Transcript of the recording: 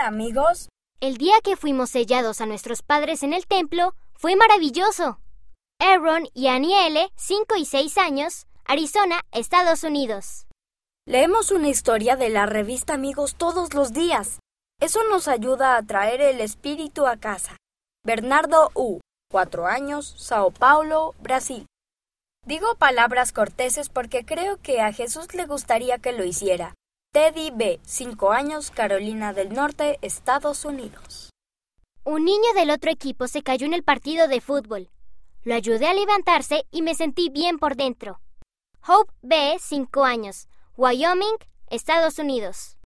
Hola amigos. El día que fuimos sellados a nuestros padres en el templo fue maravilloso. Aaron y Aniele, 5 y 6 años, Arizona, Estados Unidos. Leemos una historia de la revista Amigos todos los días. Eso nos ayuda a traer el espíritu a casa. Bernardo U, 4 años, Sao Paulo, Brasil. Digo palabras corteses porque creo que a Jesús le gustaría que lo hiciera. Teddy B., 5 años, Carolina del Norte, Estados Unidos. Un niño del otro equipo se cayó en el partido de fútbol. Lo ayudé a levantarse y me sentí bien por dentro. Hope B., 5 años, Wyoming, Estados Unidos.